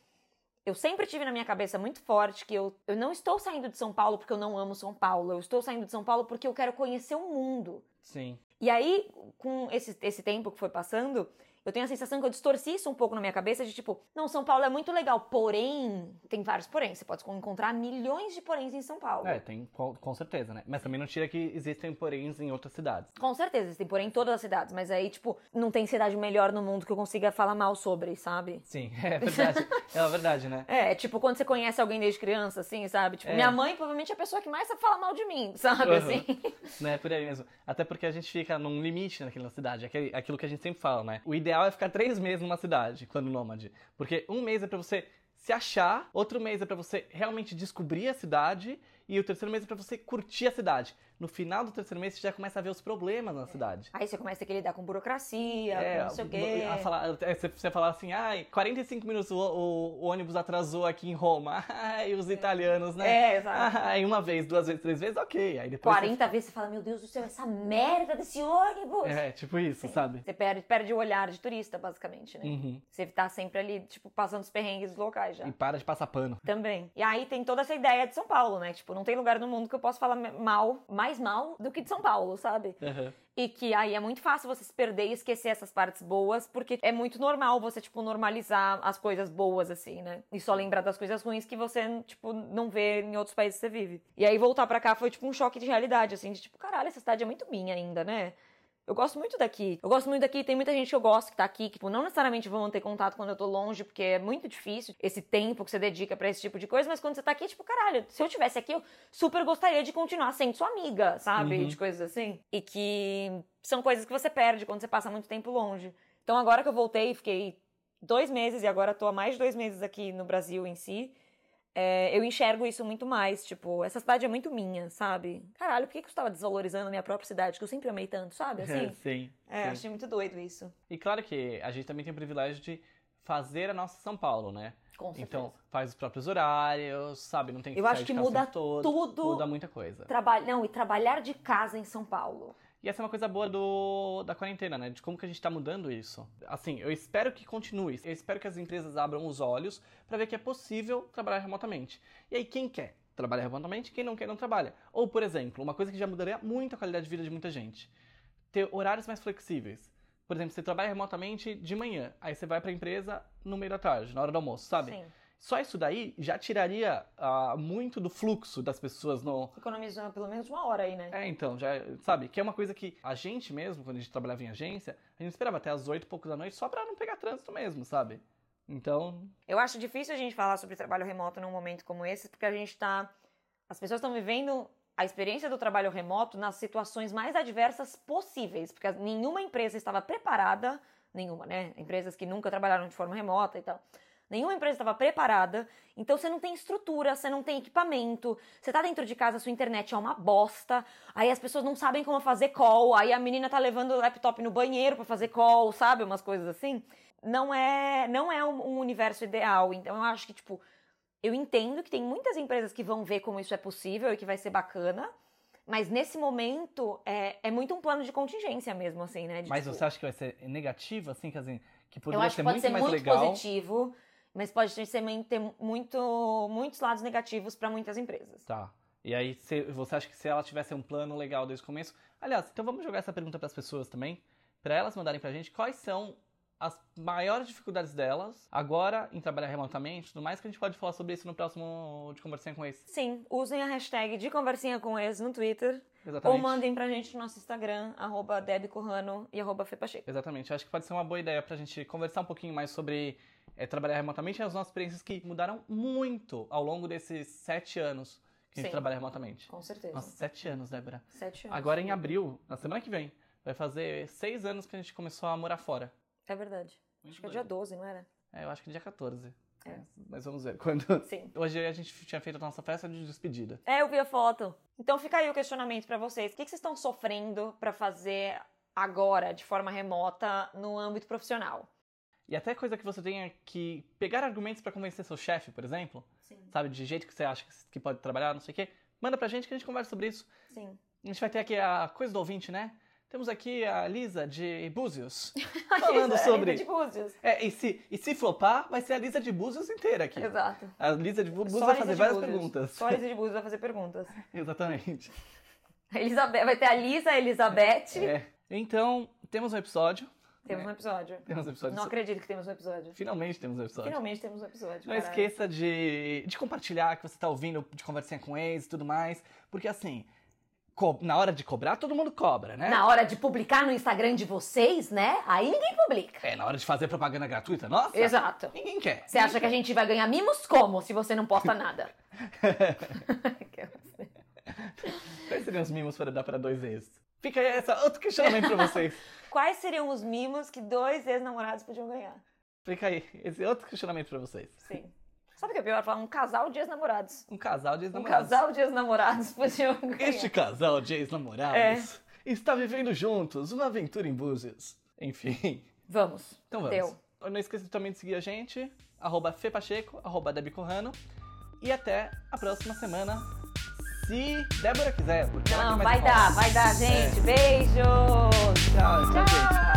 eu sempre tive na minha cabeça muito forte que eu, eu não estou saindo de São Paulo porque eu não amo São Paulo. Eu estou saindo de São Paulo porque eu quero conhecer o mundo. Sim. E aí, com esse, esse tempo que foi passando, eu tenho a sensação que eu distorci isso um pouco na minha cabeça de tipo, não, São Paulo é muito legal, porém, tem vários porém. Você pode encontrar milhões de poréns em São Paulo. É, tem, com, com certeza, né? Mas também não tira que existem poréns em outras cidades. Com certeza, existem porém em todas as cidades, mas aí, tipo, não tem cidade melhor no mundo que eu consiga falar mal sobre, sabe? Sim, é verdade. é verdade, né? É, tipo, quando você conhece alguém desde criança, assim, sabe? Tipo, É. minha mãe provavelmente é a pessoa que mais sabe falar mal de mim, sabe? Uhum. Assim. né? Por aí mesmo. Até porque a gente fica num limite naquela cidade. Aquele, aquilo que a gente sempre fala, né? O ideal é ficar três meses numa cidade, quando nômade. Porque um mês é pra você se achar, outro mês é pra você realmente descobrir a cidade, e o terceiro mês é pra você curtir a cidade. No final do terceiro mês, você já começa a ver os problemas na cidade. Aí você começa a ter que lidar com burocracia, É, com não sei o quê. a falar, é, você, você falar assim, ai, 45 minutos o, o- o ônibus atrasou aqui em Roma. Ai, os italianos, né? É, exato. Ai, uma vez, duas vezes, três vezes, ok. Aí depois. 40 vezes você fala, meu Deus do céu, essa merda desse ônibus! Você... É, tipo isso, sabe? Você perde, perde o olhar de turista, basicamente, né? Uhum. Você tá sempre ali, tipo, passando os perrengues locais já. E para de passar pano. Também. E aí tem toda essa ideia de São Paulo, né? Tipo, não tem lugar no mundo que eu possa falar mal, mais mal do que de São Paulo, sabe? Uhum. E que aí é muito fácil você se perder e esquecer essas partes boas, porque é muito normal você, tipo, normalizar as coisas boas, assim, né? E só lembrar das coisas ruins que você, tipo, não vê em outros países que você vive. E aí voltar pra cá foi, tipo, um choque de realidade, assim, de tipo, caralho, essa cidade é muito minha ainda, né? Eu gosto muito daqui. Eu gosto muito daqui. Tem muita gente que eu gosto que tá aqui, que, tipo, não necessariamente vão ter contato quando eu tô longe, porque é muito difícil esse tempo que você dedica para esse tipo de coisa, mas quando você tá aqui, tipo, caralho, se eu tivesse aqui, eu super gostaria de continuar sendo sua amiga, sabe? Uhum. De coisas assim. E que são coisas que você perde quando você passa muito tempo longe. Então agora que eu voltei, fiquei dois meses e agora tô há mais de dois meses aqui no Brasil em si. É, eu enxergo isso muito mais, tipo, essa cidade é muito minha, sabe? Caralho, por que, que eu estava desvalorizando a minha própria cidade, que eu sempre amei tanto, sabe? Assim, sim. é, sim. achei muito doido isso. E claro que a gente também tem o privilégio de fazer a nossa São Paulo, né? Com certeza. Então, faz os próprios horários, sabe? Não tem que Eu acho de que muda todo, tudo. Muda muita coisa. Traba... Não, e trabalhar de casa em São Paulo. E essa é uma coisa boa do, da quarentena, né? De como que a gente tá mudando isso. Assim, eu espero que continue. Eu espero que as empresas abram os olhos para ver que é possível trabalhar remotamente. E aí, quem quer trabalhar remotamente, quem não quer, não trabalha. Ou, por exemplo, uma coisa que já mudaria muito a qualidade de vida de muita gente. Ter horários mais flexíveis. Por exemplo, você trabalha remotamente de manhã, aí você vai pra empresa no meio da tarde, na hora do almoço, sabe? Sim. Só isso daí já tiraria ah, muito do fluxo das pessoas no, Economizando pelo menos uma hora aí, né? é, então, já, sabe, que é uma coisa que a gente mesmo, quando a gente trabalhava em agência, a gente esperava até as oito e poucos da noite só pra não pegar trânsito mesmo, sabe? Então, Eu acho difícil a gente falar sobre trabalho remoto num momento como esse, porque a gente tá. As pessoas estão vivendo a experiência do trabalho remoto nas situações mais adversas possíveis, porque nenhuma empresa estava preparada, nenhuma, né? Empresas que nunca trabalharam de forma remota e tal. Nenhuma empresa estava preparada, então você não tem estrutura, você não tem equipamento, você tá dentro de casa, sua internet é uma bosta, aí as pessoas não sabem como fazer call, aí a menina tá levando o laptop no banheiro para fazer call, sabe? Umas coisas assim. Não é, não é um, universo ideal, então eu acho que, tipo, eu entendo que tem muitas empresas que vão ver como isso é possível e que vai ser bacana, mas nesse momento é, é muito um plano de contingência mesmo, assim, né? De, mas tipo, você acha que vai ser negativo, assim, que, assim, que eu poderia acho ser que pode muito ser mais muito legal? positivo, mas pode ter, também ter muito, muitos lados negativos para muitas empresas. Tá. E aí, se- você acha que se ela tivesse um plano legal desde o começo... Aliás, então vamos jogar essa pergunta pras pessoas também, pra elas mandarem pra gente quais são as maiores dificuldades delas agora em trabalhar remotamente tudo mais, que a gente pode falar sobre isso no próximo de Conversinha com esse. Sim, usem a hashtag de conversinha com ex no Twitter Exatamente. ou mandem pra gente no nosso Instagram, arroba Debbie Corrano e arroba Fepacheco. Exatamente. Acho que pode ser uma boa ideia pra gente conversar um pouquinho mais sobre é, trabalhar remotamente e as nossas experiências que mudaram muito ao longo desses sete anos que a gente Sim. trabalha remotamente. Com certeza. Nossa, sete anos, Débora. Sete anos. Agora em abril, na semana que vem, vai fazer seis anos que a gente começou a morar fora. É verdade. Acho que é dia 12, não era? É, eu acho que dia 14. É. Mas vamos ver. Quando... Sim. Hoje a gente tinha feito a nossa festa de despedida. É, eu vi a foto. Então fica aí o questionamento pra vocês. O que que vocês estão sofrendo pra fazer agora, de forma remota, no âmbito profissional? E até coisa que você tenha que pegar argumentos pra convencer seu chefe, por exemplo, Sim. sabe, de jeito que você acha que- que pode trabalhar, não sei o quê, manda pra gente que a gente conversa sobre isso. Sim. A gente vai ter aqui a coisa do ouvinte, né? Temos aqui a Lisa de Búzios. Falando Lisa- sobre- a Lisa de Búzios. É, e se, e se flopar, vai ser a Lisa de Búzios inteira aqui. Exato. A Lisa de Búzios Só vai fazer várias Búzios. perguntas. Só a Lisa de Búzios vai fazer perguntas. Exatamente. Elizabeth, vai ter a Lisa, a Elizabeth. É. Então, temos um episódio. Temos um episódio. Temos um episódio. Não acredito que temos um episódio. Finalmente temos um episódio. Finalmente temos um episódio. Não caralho. esqueça de, de compartilhar que você tá ouvindo de conversinha com ex e tudo mais. Porque assim, na hora de cobrar, todo mundo cobra, né? Na hora de publicar no Instagram de vocês, né? Aí ninguém publica. É, na hora de fazer propaganda gratuita, nossa. Exato. Ninguém quer. Você acha que a gente vai ganhar mimos como se você não posta nada? Quais seriam os mimos para dar para dois ex? Fica aí essa outro questionamento pra vocês. Quais seriam os mimos que dois ex-namorados podiam ganhar? Fica aí esse outro questionamento pra vocês. Sim. Sabe o que é pior? Falar um casal de ex-namorados. Um casal de Um ex-namorados. casal de ex-namorados podiam ganhar. Este casal de ex-namorados É. está vivendo juntos uma aventura em Búzios. Enfim. Vamos. Então vamos. Deu. Não esqueça também de seguir a gente, arroba Fepacheco, arroba Debbie Corrano. E até a próxima semana, se Débora quiser. Não, vai dar, vai dar, gente. Beijos. Tchau, tchau, gente. Tchau.